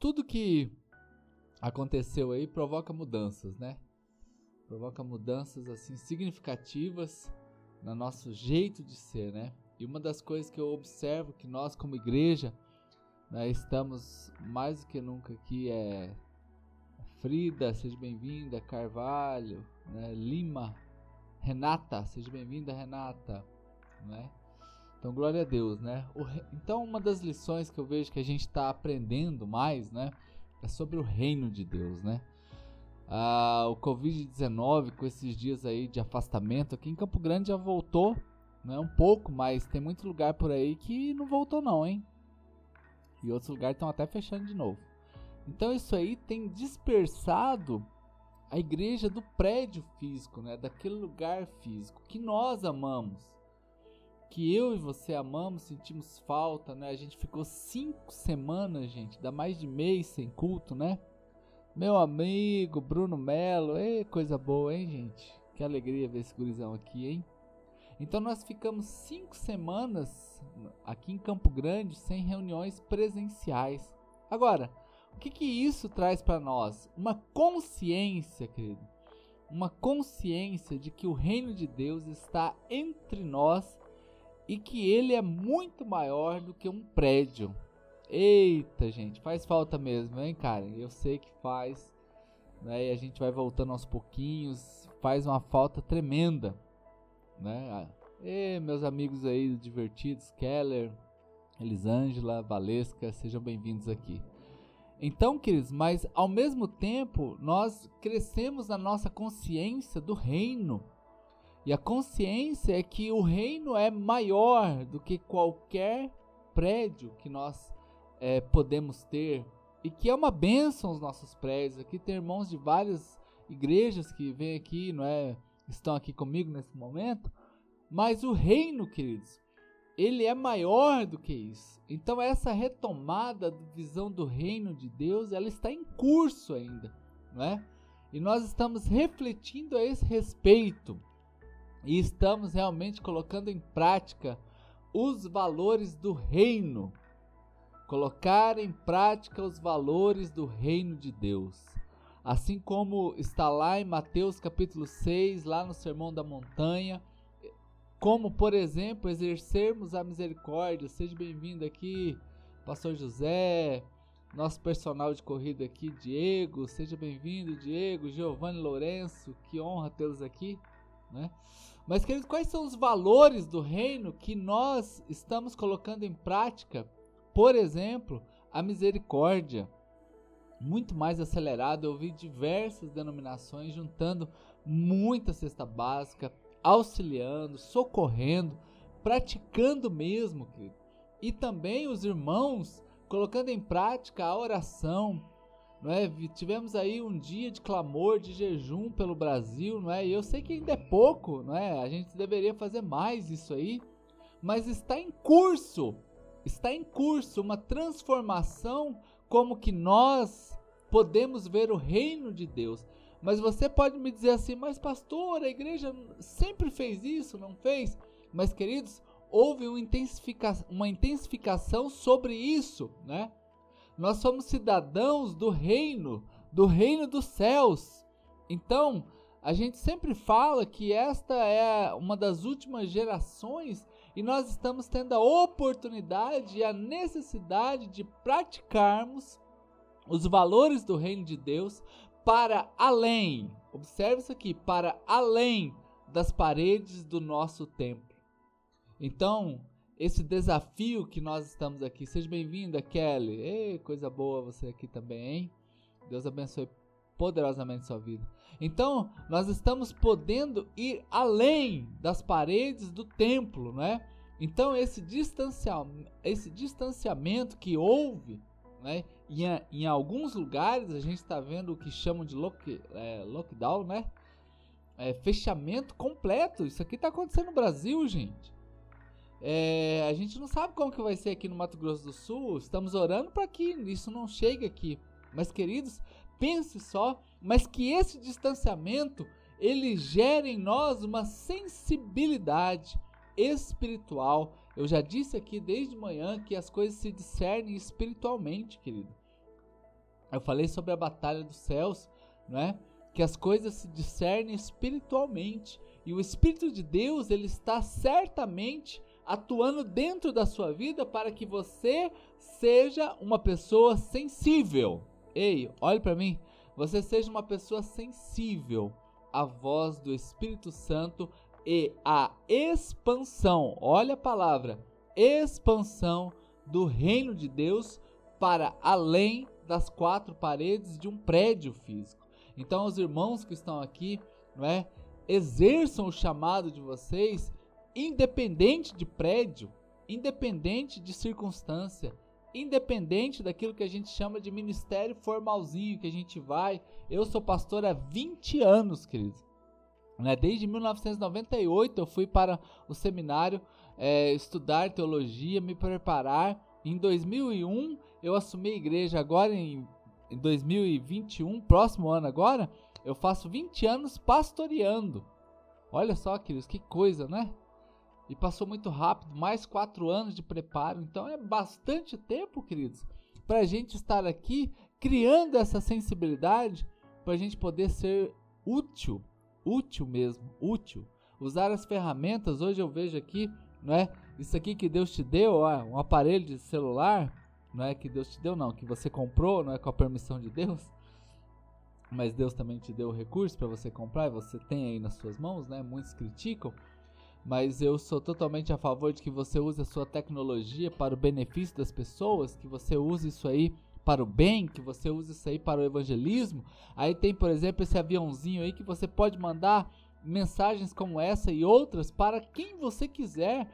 tudo que aconteceu aí provoca mudanças, né? Provoca mudanças assim significativas no nosso jeito de ser, né? E uma das coisas que eu observo que nós como igreja né, estamos mais do que nunca aqui é Frida, seja bem-vinda, Carvalho, né, Lima, Renata, seja bem-vinda, Renata, né? Então, glória a Deus, né? Então, uma das lições que eu vejo que a gente está aprendendo mais, né? É sobre o reino de Deus, né? Ah, o Covid-19, com esses dias aí de afastamento, aqui em Campo Grande já voltou, né? Um pouco, mas tem muito lugar por aí que não voltou não, hein? E outros lugares estão até fechando de novo. Então, isso aí tem dispersado a igreja do prédio físico, né? Daquele lugar físico que nós amamos que eu e você amamos, sentimos falta, né? A gente ficou cinco semanas, gente, dá mais de mês sem culto, né? Meu amigo Bruno Melo, ei, coisa boa, hein, gente? Que alegria ver esse gurizão aqui, hein? Então nós ficamos cinco semanas aqui em Campo Grande sem reuniões presenciais. Agora, o que, que isso traz para nós? Uma consciência, querido. Uma consciência de que o reino de Deus está entre nós e que ele é muito maior do que um prédio. Eita, gente, faz falta mesmo, hein, cara? Eu sei que faz, né? E a gente vai voltando aos pouquinhos, faz uma falta tremenda, né? E meus amigos aí divertidos, Keller, Elisângela, Valesca, sejam bem-vindos aqui. Então, queridos, mas ao mesmo tempo nós crescemos na nossa consciência do reino e a consciência é que o reino é maior do que qualquer prédio que nós é, podemos ter. E que é uma bênção os nossos prédios. Aqui tem irmãos de várias igrejas que vêm aqui, não é? Estão aqui comigo nesse momento. Mas o reino, queridos, ele é maior do que isso. Então essa retomada da visão do reino de Deus, ela está em curso ainda, não é? E nós estamos refletindo a esse respeito e estamos realmente colocando em prática os valores do reino. Colocar em prática os valores do reino de Deus. Assim como está lá em Mateus capítulo 6, lá no Sermão da Montanha, como por exemplo exercermos a misericórdia. Seja bem-vindo aqui, Pastor José, nosso personal de corrida aqui, Diego. Seja bem-vindo, Diego, Giovanni Lourenço, que honra tê-los aqui. Né? Mas, queridos, quais são os valores do reino que nós estamos colocando em prática? Por exemplo, a misericórdia. Muito mais acelerado, eu vi diversas denominações juntando muita cesta básica, auxiliando, socorrendo, praticando mesmo, querido. E também os irmãos colocando em prática a oração, não é? Tivemos aí um dia de clamor, de jejum pelo Brasil, não é? E eu sei que ainda é pouco, não é? A gente deveria fazer mais isso aí, mas está em curso, está em curso uma transformação como que nós podemos ver o reino de Deus. Mas você pode me dizer assim, mas pastor, a igreja sempre fez isso, não fez? Mas queridos, houve uma, intensifica uma intensificação sobre isso, né? Nós somos cidadãos do reino, do reino dos céus. Então, a gente sempre fala que esta é uma das últimas gerações e nós estamos tendo a oportunidade e a necessidade de praticarmos os valores do reino de Deus para além, observe isso aqui, para além das paredes do nosso templo. Então, esse desafio que nós estamos aqui. Seja bem-vinda, Kelly. Ei, coisa boa você aqui também, hein? Deus abençoe poderosamente sua vida. Então, nós estamos podendo ir além das paredes do templo, né? Então, esse, esse distanciamento que houve, né? Em, em alguns lugares, a gente está vendo o que chamam de lock, é, lockdown, né? É, fechamento completo. Isso aqui está acontecendo no Brasil, gente. É, a gente não sabe como que vai ser aqui no Mato Grosso do Sul. Estamos orando para que isso não chegue aqui. Mas queridos, pense só, mas que esse distanciamento ele gere em nós uma sensibilidade espiritual. Eu já disse aqui desde manhã que as coisas se discernem espiritualmente, querido. Eu falei sobre a batalha dos céus, não é? Que as coisas se discernem espiritualmente e o espírito de Deus, ele está certamente atuando dentro da sua vida para que você seja uma pessoa sensível. Ei, olhe para mim, você seja uma pessoa sensível à voz do Espírito Santo e à expansão. Olha a palavra, expansão do reino de Deus para além das quatro paredes de um prédio físico. Então, os irmãos que estão aqui, não é, exerçam o chamado de vocês, independente de prédio, independente de circunstância, independente daquilo que a gente chama de ministério formalzinho que a gente vai. Eu sou pastor há 20 anos, querido. Né? Desde 1998 eu fui para o seminário é, estudar teologia, me preparar. Em 2001 eu assumi a igreja. Agora em, em 2021, próximo ano agora, eu faço 20 anos pastoreando. Olha só, queridos, que coisa, né? E passou muito rápido, mais quatro anos de preparo. Então é bastante tempo, queridos, para a gente estar aqui criando essa sensibilidade, para a gente poder ser útil, útil mesmo, útil. Usar as ferramentas. Hoje eu vejo aqui, não é? Isso aqui que Deus te deu, ó, um aparelho de celular, não é que Deus te deu, não, que você comprou, não é com a permissão de Deus mas Deus também te deu o recurso para você comprar e você tem aí nas suas mãos, né? Muitos criticam, mas eu sou totalmente a favor de que você use a sua tecnologia para o benefício das pessoas, que você use isso aí para o bem, que você use isso aí para o evangelismo. Aí tem, por exemplo, esse aviãozinho aí que você pode mandar mensagens como essa e outras para quem você quiser.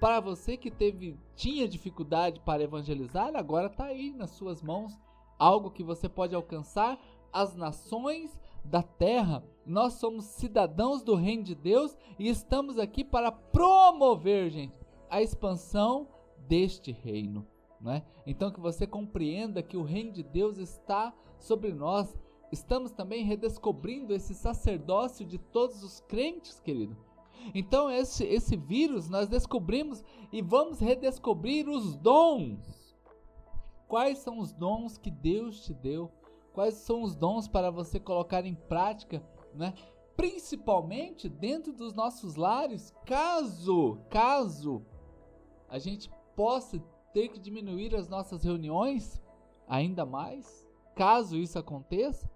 Para você que teve tinha dificuldade para evangelizar, agora está aí nas suas mãos algo que você pode alcançar as nações da terra. Nós somos cidadãos do reino de Deus e estamos aqui para promover, gente, a expansão deste reino. Né? Então que você compreenda que o reino de Deus está sobre nós. Estamos também redescobrindo esse sacerdócio de todos os crentes, querido. Então esse, esse vírus nós descobrimos e vamos redescobrir os dons. Quais são os dons que Deus te deu? Quais são os dons para você colocar em prática, né? Principalmente dentro dos nossos lares, caso, caso a gente possa ter que diminuir as nossas reuniões ainda mais, caso isso aconteça,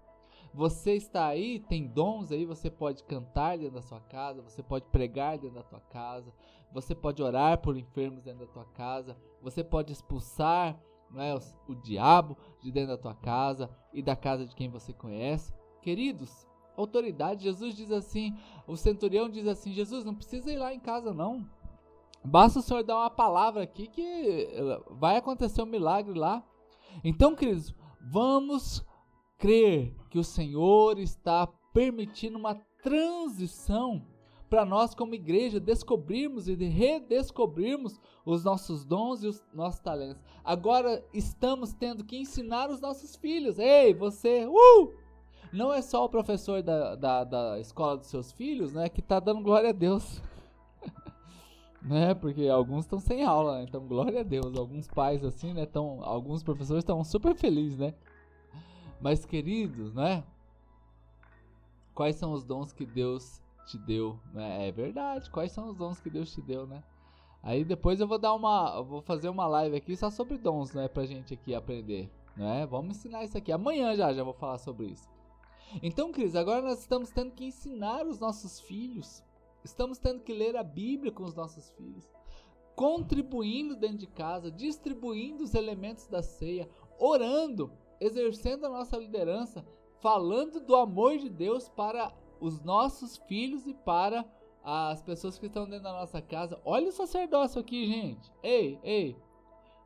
você está aí, tem dons aí, você pode cantar dentro da sua casa, você pode pregar dentro da tua casa, você pode orar por enfermos dentro da tua casa, você pode expulsar é, o, o diabo de dentro da tua casa e da casa de quem você conhece. Queridos, autoridade, Jesus diz assim, o centurião diz assim, Jesus, não precisa ir lá em casa não. Basta o Senhor dar uma palavra aqui que eh, vai acontecer um milagre lá. Então, queridos, vamos crer que o Senhor está permitindo uma transição para nós como igreja descobrirmos e redescobrirmos os nossos dons e os nossos talentos. Agora estamos tendo que ensinar os nossos filhos. Ei, você, uh! Não é só o professor da, da, da escola dos seus filhos, né, que está dando glória a Deus. né? Porque alguns estão sem aula, né? então glória a Deus. Alguns pais assim, né, tão, alguns professores estão super felizes, né? Mas queridos, né? Quais são os dons que Deus te deu, né? É verdade. Quais são os dons que Deus te deu, né? Aí depois eu vou dar uma, vou fazer uma live aqui só sobre dons, né, pra gente aqui aprender, né? Vamos ensinar isso aqui. Amanhã já já vou falar sobre isso. Então, Cris, agora nós estamos tendo que ensinar os nossos filhos. Estamos tendo que ler a Bíblia com os nossos filhos, contribuindo dentro de casa, distribuindo os elementos da ceia, orando, exercendo a nossa liderança, falando do amor de Deus para os nossos filhos e para as pessoas que estão dentro da nossa casa. Olha o sacerdócio aqui, gente. Ei, ei.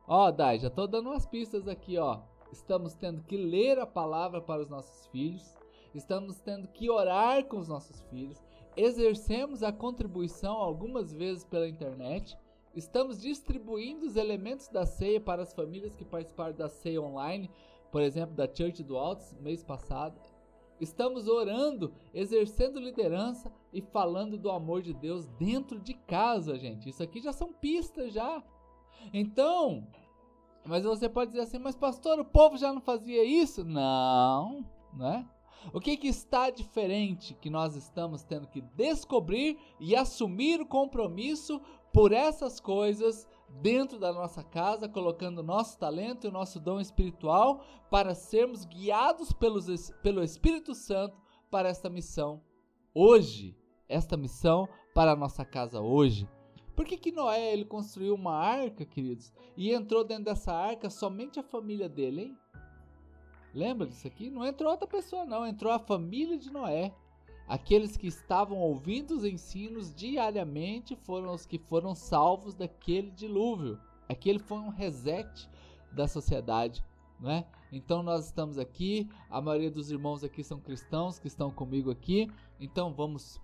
Ó, Dai, já tô dando umas pistas aqui, ó. Estamos tendo que ler a palavra para os nossos filhos. Estamos tendo que orar com os nossos filhos. Exercemos a contribuição algumas vezes pela internet. Estamos distribuindo os elementos da ceia para as famílias que participaram da ceia online, por exemplo, da Church do Altos, mês passado. Estamos orando, exercendo liderança e falando do amor de Deus dentro de casa, gente. Isso aqui já são pistas já. Então, Mas você pode dizer assim, mas pastor, o povo já não fazia isso? Não, né? O que, que está diferente que nós estamos tendo que descobrir e assumir o compromisso por essas coisas dentro da nossa casa, colocando o nosso talento e o nosso dom espiritual para sermos guiados pelos, pelo Espírito Santo para esta missão hoje, esta missão para a nossa casa hoje. Por que, que Noé ele construiu uma arca, queridos, e entrou dentro dessa arca somente a família dele, hein? Lembra disso aqui? Não entrou outra pessoa, não, entrou a família de Noé. Aqueles que estavam ouvindo os ensinos diariamente foram os que foram salvos daquele dilúvio. Aquele foi um reset da sociedade, não é? Então nós estamos aqui, a maioria dos irmãos aqui são cristãos que estão comigo aqui. Então vamos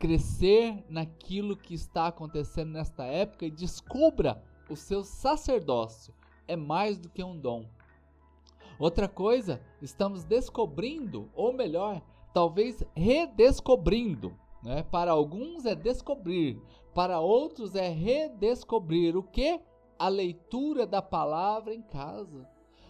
crescer naquilo que está acontecendo nesta época e descubra o seu sacerdócio. É mais do que um dom. Outra coisa, estamos descobrindo, ou melhor, talvez redescobrindo. Né? Para alguns é descobrir, para outros é redescobrir o que? A leitura da palavra em casa.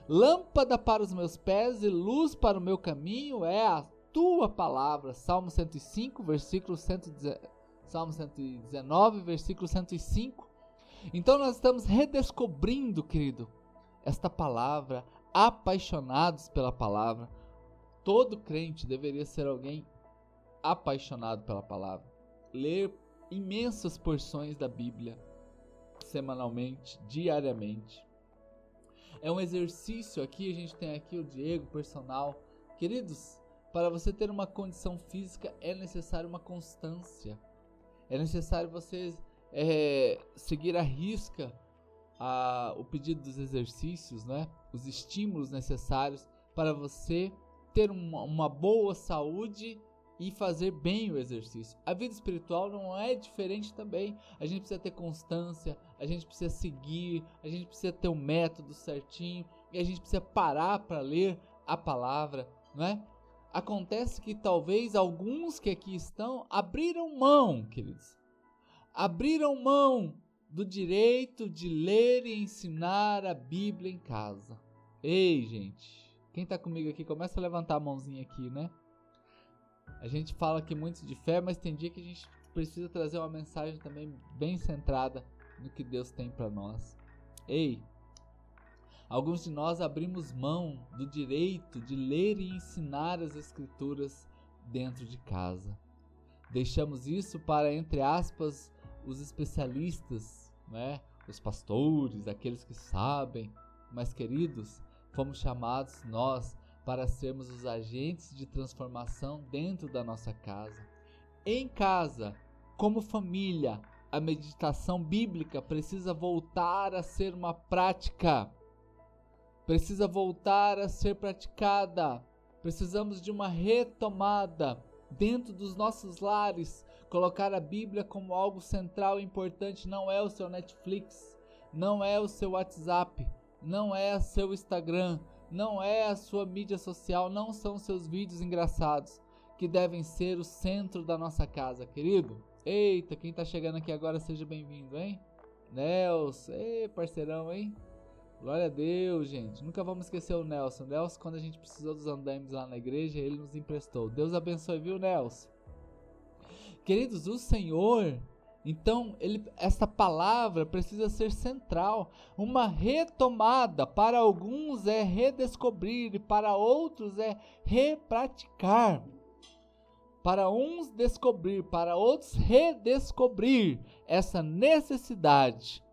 Lâmpada para os meus pés e luz para o meu caminho é a tua palavra. Salmo 105, versículo 110, Salmo 119, versículo 105. Então nós estamos redescobrindo, querido, esta palavra, apaixonados pela palavra Todo crente deveria ser alguém apaixonado pela palavra. Ler imensas porções da Bíblia semanalmente, diariamente. É um exercício aqui, a gente tem aqui o Diego, personal. Queridos, para você ter uma condição física é necessário uma constância. É necessário você é, seguir a risca a, o pedido dos exercícios, né? os estímulos necessários para você ter uma, uma boa saúde e fazer bem o exercício. A vida espiritual não é diferente também. A gente precisa ter constância, a gente precisa seguir, a gente precisa ter um método certinho e a gente precisa parar para ler a palavra, não é? Acontece que talvez alguns que aqui estão abriram mão, queridos. Abriram mão do direito de ler e ensinar a Bíblia em casa. Ei, gente, quem tá comigo aqui, começa a levantar a mãozinha aqui, né? A gente fala aqui muito de fé, mas tem dia que a gente precisa trazer uma mensagem também bem centrada no que Deus tem para nós. Ei, alguns de nós abrimos mão do direito de ler e ensinar as Escrituras dentro de casa. Deixamos isso para, entre aspas, os especialistas, né? os pastores, aqueles que sabem. Mas, queridos, Fomos chamados nós para sermos os agentes de transformação dentro da nossa casa. Em casa, como família, a meditação bíblica precisa voltar a ser uma prática. Precisa voltar a ser praticada. Precisamos de uma retomada dentro dos nossos lares. Colocar a Bíblia como algo central e importante não é o seu Netflix, não é o seu WhatsApp, não é seu Instagram, não é a sua mídia social, não são seus vídeos engraçados que devem ser o centro da nossa casa, querido. Eita, quem tá chegando aqui agora, seja bem-vindo, hein? Nelson, ei, parceirão, hein? Glória a Deus, gente. Nunca vamos esquecer o Nelson. Nelson, quando a gente precisou dos andames lá na igreja, ele nos emprestou. Deus abençoe, viu, Nelson? Queridos, o Senhor então, ele, essa palavra precisa ser central. Uma retomada, para alguns é redescobrir e para outros é repraticar. Para uns descobrir, para outros redescobrir essa necessidade,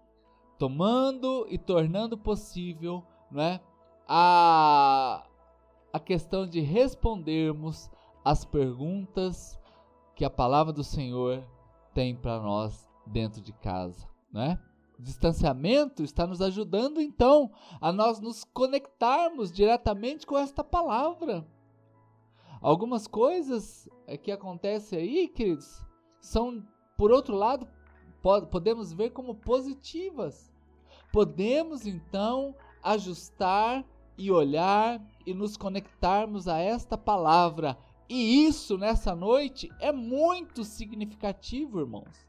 tomando e tornando possível, é, a a questão de respondermos as perguntas que a palavra do Senhor tem para nós dentro de casa, né? Distanciamento está nos ajudando então a nós nos conectarmos diretamente com esta palavra. Algumas coisas é, que acontecem aí, queridos, são, por outro lado, podemos ver como positivas. Podemos então ajustar e olhar e nos conectarmos a esta palavra e isso nessa noite é muito significativo, irmãos.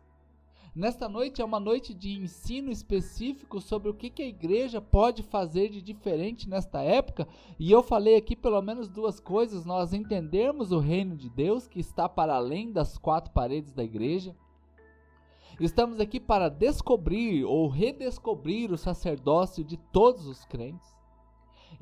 Nesta noite é uma noite de ensino específico sobre o que, que a igreja pode fazer de diferente nesta época. E eu falei aqui pelo menos duas coisas: nós entendermos o reino de Deus que está para além das quatro paredes da igreja. Estamos aqui para descobrir ou redescobrir o sacerdócio de todos os crentes.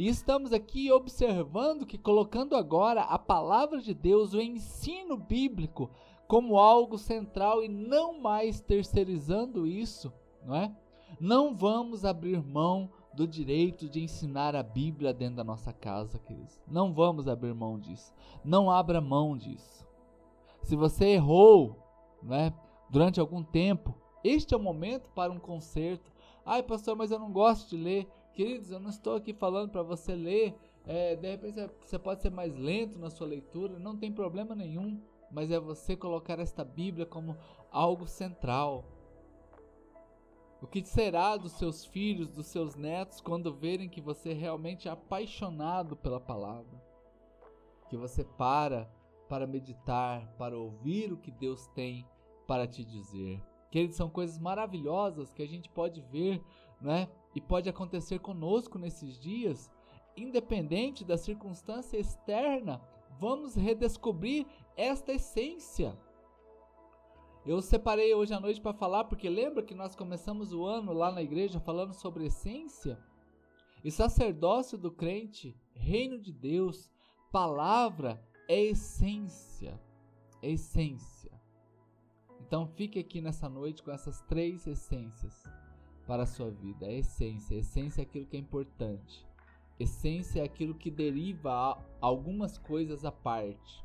E estamos aqui observando que, colocando agora a palavra de Deus, o ensino bíblico, como algo central e não mais terceirizando isso, não é? Não vamos abrir mão do direito de ensinar a Bíblia dentro da nossa casa, queridos. Não vamos abrir mão disso. Não abra mão disso. Se você errou, né, durante algum tempo, este é o momento para um conserto. Ai, pastor, mas eu não gosto de ler. Queridos, eu não estou aqui falando para você ler. É, de repente você pode ser mais lento na sua leitura, não tem problema nenhum mas é você colocar esta Bíblia como algo central. O que será dos seus filhos, dos seus netos, quando verem que você é realmente é apaixonado pela palavra? Que você para para meditar, para ouvir o que Deus tem para te dizer. Que são coisas maravilhosas que a gente pode ver, né? E pode acontecer conosco nesses dias, independente da circunstância externa vamos redescobrir esta essência. Eu separei hoje à noite para falar, porque lembra que nós começamos o ano lá na igreja falando sobre essência? E sacerdócio do crente, reino de Deus, palavra é essência. É essência. Então fique aqui nessa noite com essas três essências para a sua vida. É essência. essência é aquilo que é importante. Essência é aquilo que deriva algumas coisas à parte.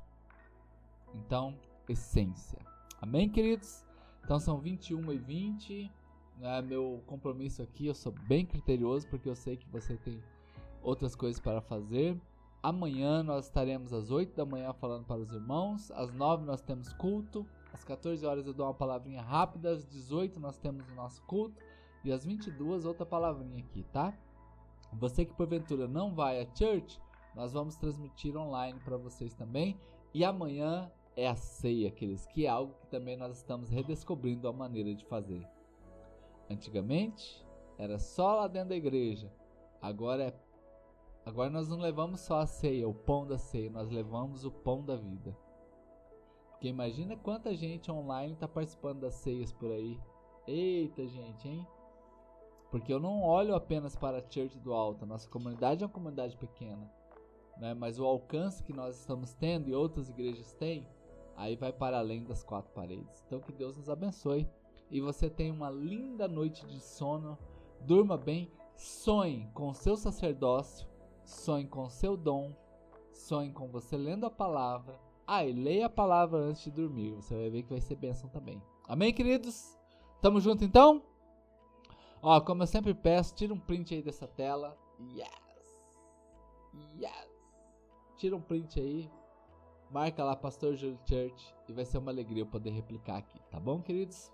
Então, essência. Amém, queridos? Então são 21 e 20. Né? Meu compromisso aqui, eu sou bem criterioso porque eu sei que você tem outras coisas para fazer. Amanhã nós estaremos às 8 da manhã falando para os irmãos. Às 9 nós temos culto. Às 14 horas eu dou uma palavrinha rápida. Às 18 nós temos o nosso culto. E às 22 outra palavrinha aqui, tá? Você que porventura não vai à church, nós vamos transmitir online para vocês também. E amanhã é a ceia, aqueles que é algo que também nós estamos redescobrindo a maneira de fazer. Antigamente era só lá dentro da igreja. Agora é agora nós não levamos só a ceia, o pão da ceia, nós levamos o pão da vida. Porque imagina quanta gente online está participando das ceias por aí. Eita, gente, hein? Porque eu não olho apenas para a Church do Alto. Nossa comunidade é uma comunidade pequena. Né? Mas o alcance que nós estamos tendo e outras igrejas têm, aí vai para além das quatro paredes. Então que Deus nos abençoe. E você tenha uma linda noite de sono. Durma bem. Sonhe com o seu sacerdócio. Sonhe com o seu dom. Sonhe com você lendo a palavra. Ah, e leia a palavra antes de dormir. Você vai ver que vai ser bênção também. Amém, queridos? Tamo junto então? Ó, como eu sempre peço, tira um print aí dessa tela. Yes! Yes! Tira um print aí. Marca lá Pastor Júlio Church e vai ser uma alegria eu poder replicar aqui, tá bom, queridos?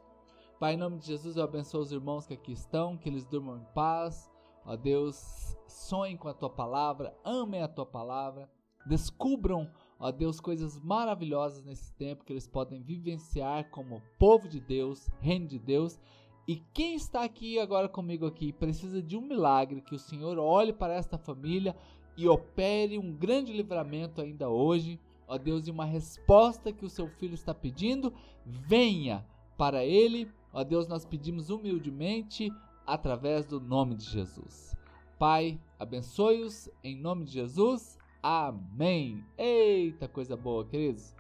Pai, em nome de Jesus, eu abençoo os irmãos que aqui estão, que eles durmam em paz. Ó Deus, sonhem com a tua palavra, amem a tua palavra, descubram, ó Deus, coisas maravilhosas nesse tempo que eles podem vivenciar como povo de Deus, reino de Deus e quem está aqui agora comigo aqui precisa de um milagre que o Senhor olhe para esta família e opere um grande livramento ainda hoje. Ó Deus, e uma resposta que o seu filho está pedindo, venha para ele. Ó Deus, nós pedimos humildemente através do nome de Jesus. Pai, abençoe-os em nome de Jesus. Amém. Eita, coisa boa, queridos.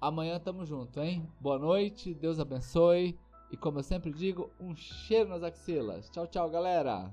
Amanhã tamo junto, hein? Boa noite, Deus abençoe. E como eu sempre digo, um cheiro nas axilas. Tchau, tchau, galera!